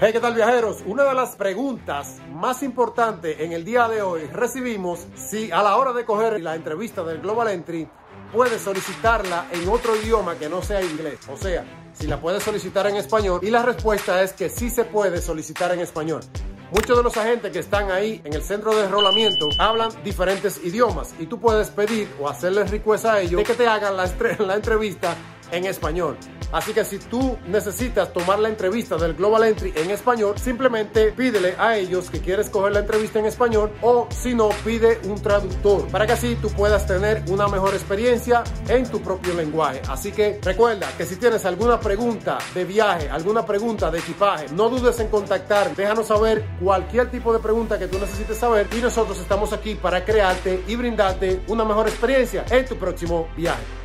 Hey, ¿qué tal viajeros? Una de las preguntas más importantes en el día de hoy recibimos si a la hora de coger la entrevista del Global Entry puedes solicitarla en otro idioma que no sea inglés. O sea, si la puedes solicitar en español y la respuesta es que sí se puede solicitar en español. Muchos de los agentes que están ahí en el centro de enrolamiento hablan diferentes idiomas y tú puedes pedir o hacerles request a ellos de que te hagan la, la entrevista en español. Así que si tú necesitas tomar la entrevista del Global Entry en español, simplemente pídele a ellos que quieres coger la entrevista en español o si no, pide un traductor para que así tú puedas tener una mejor experiencia en tu propio lenguaje. Así que recuerda que si tienes alguna pregunta de viaje, alguna pregunta de equipaje, no dudes en contactar, déjanos saber cualquier tipo de pregunta que tú necesites saber y nosotros estamos aquí para crearte y brindarte una mejor experiencia en tu próximo viaje.